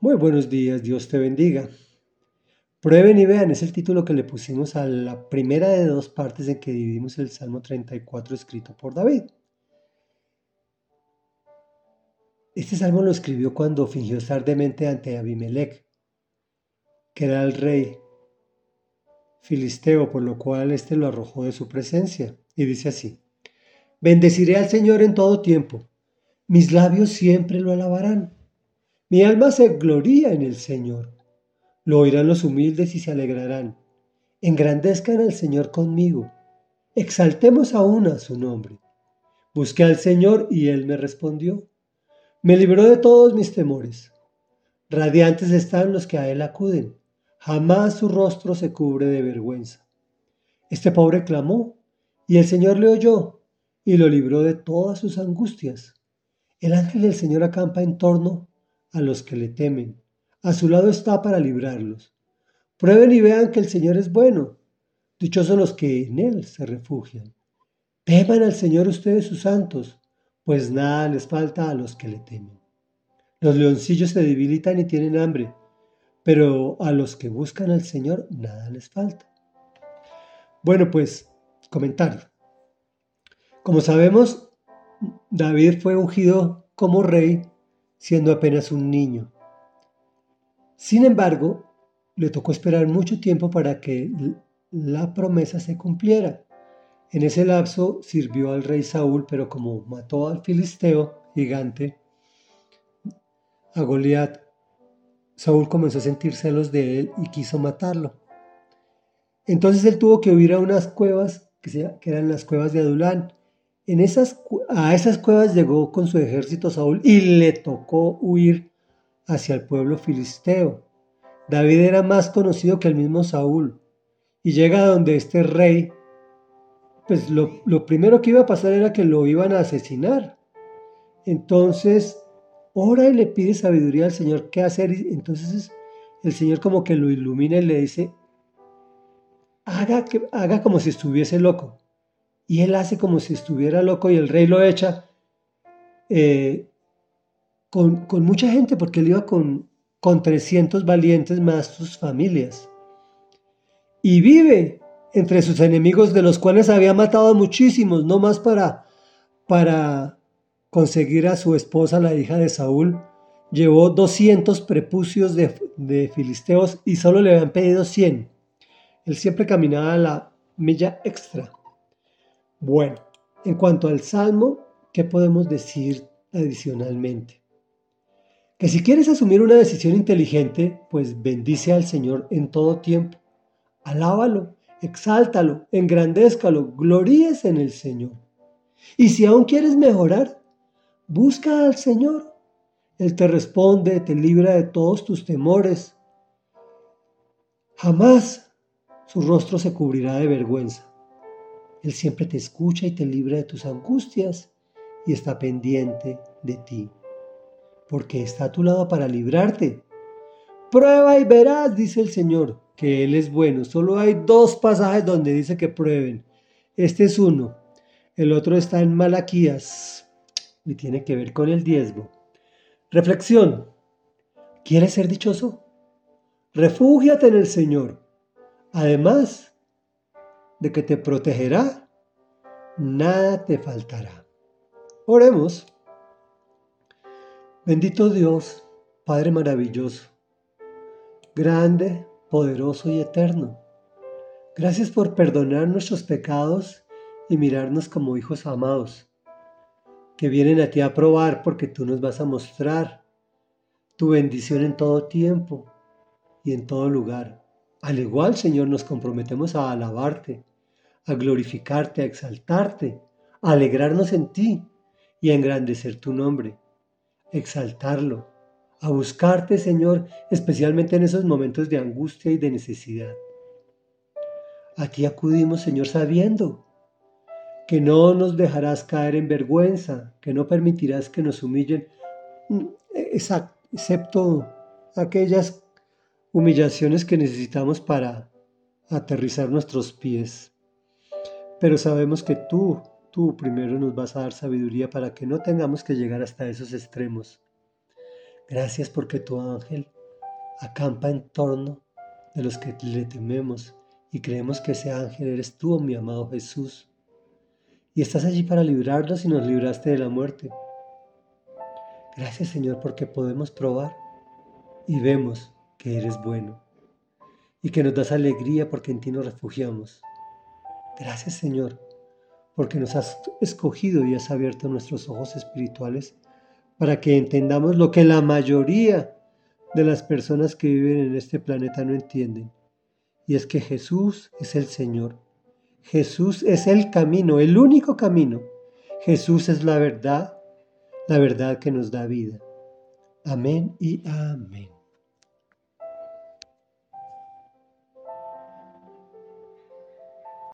Muy buenos días, Dios te bendiga. Prueben y vean, es el título que le pusimos a la primera de dos partes en que dividimos el Salmo 34 escrito por David. Este salmo lo escribió cuando fingió estar demente ante Abimelech, que era el rey filisteo, por lo cual éste lo arrojó de su presencia. Y dice así, Bendeciré al Señor en todo tiempo, mis labios siempre lo alabarán. Mi alma se gloría en el Señor. Lo oirán los humildes y se alegrarán. Engrandezcan al Señor conmigo. Exaltemos aún a su nombre. Busqué al Señor y Él me respondió. Me libró de todos mis temores. Radiantes están los que a Él acuden. Jamás su rostro se cubre de vergüenza. Este pobre clamó y el Señor le oyó y lo libró de todas sus angustias. El ángel del Señor acampa en torno a los que le temen. A su lado está para librarlos. Prueben y vean que el Señor es bueno. Dichosos los que en Él se refugian. Teman al Señor ustedes sus santos, pues nada les falta a los que le temen. Los leoncillos se debilitan y tienen hambre, pero a los que buscan al Señor nada les falta. Bueno, pues, comentario. Como sabemos, David fue ungido como rey siendo apenas un niño. Sin embargo, le tocó esperar mucho tiempo para que la promesa se cumpliera. En ese lapso sirvió al rey Saúl, pero como mató al filisteo gigante, a Goliat, Saúl comenzó a sentir celos de él y quiso matarlo. Entonces él tuvo que huir a unas cuevas que, eran las cuevas de Adulán, esas, a esas cuevas llegó con su ejército Saúl y le tocó huir hacia el pueblo filisteo. David era más conocido que el mismo Saúl y llega donde este rey, pues lo, lo primero que iba a pasar era que lo iban a asesinar. Entonces, ora y le pide sabiduría al Señor qué hacer. Entonces el Señor como que lo ilumina y le dice, haga, haga como si estuviese loco y él hace como si estuviera loco y el rey lo echa eh, con, mucha gente porque él iba con, con 300 valientes más sus familias. Y vive entre sus enemigos de los cuales había matado a muchísimos, no más para, para conseguir a su esposa, la hija de Saúl. Llevó 200 prepucios de, de filisteos y solo le habían pedido 100. Él siempre caminaba la milla extra. Bueno, en cuanto al Salmo, ¿qué podemos decir adicionalmente? Que si quieres asumir una decisión inteligente, pues bendice al Señor en todo tiempo. Alábalo, exáltalo, engrandézcalo, gloríes en el Señor. Y si aún quieres mejorar, busca al Señor. Él te responde, te libra de todos tus temores. Jamás su rostro se cubrirá de vergüenza. Él siempre te escucha y te libra de tus angustias y está pendiente de ti, porque está a tu lado para librarte. Prueba y verás, dice el Señor, que Él es bueno. Solo hay dos pasajes donde dice que prueben. Este es uno. El otro está en Malaquías y tiene que ver con el diezmo. Reflexión. ¿Quieres ser dichoso? Refúgiate en el Señor. Además, de que te protegerá, nada te faltará. Oremos. Bendito Dios, Padre maravilloso, grande, poderoso y eterno. Gracias por perdonar nuestros pecados y mirarnos como hijos amados, que vienen a ti a probar porque tú nos vas a mostrar tu bendición en todo tiempo y en todo lugar. Al igual, Señor, nos comprometemos a alabarte, a glorificarte, a exaltarte, a alegrarnos en ti y a engrandecer tu nombre, exaltarlo, a buscarte, Señor, especialmente en esos momentos de angustia y de necesidad. A ti acudimos, Señor, sabiendo que no nos dejarás caer en vergüenza, que no permitirás que nos humillen, mm, excepto aquellas humillaciones que necesitamos para aterrizar nuestros pies. Pero sabemos que tú, tú primero nos vas a dar sabiduría para que no tengamos que llegar hasta esos extremos. Gracias porque tu ángel acampa en torno de los que le tememos y creemos que ese ángel eres tú, mi amado Jesús. Y estás allí para librarnos y nos libraste de la muerte. Gracias Señor porque podemos probar y vemos que eres bueno y que nos das alegría porque en ti nos refugiamos. Gracias Señor porque nos has escogido y has abierto nuestros ojos espirituales para que entendamos lo que la mayoría de las personas que viven en este planeta no entienden. Y es que Jesús es el Señor. Jesús es el camino, el único camino. Jesús es la verdad, la verdad que nos da vida. Amén y amén.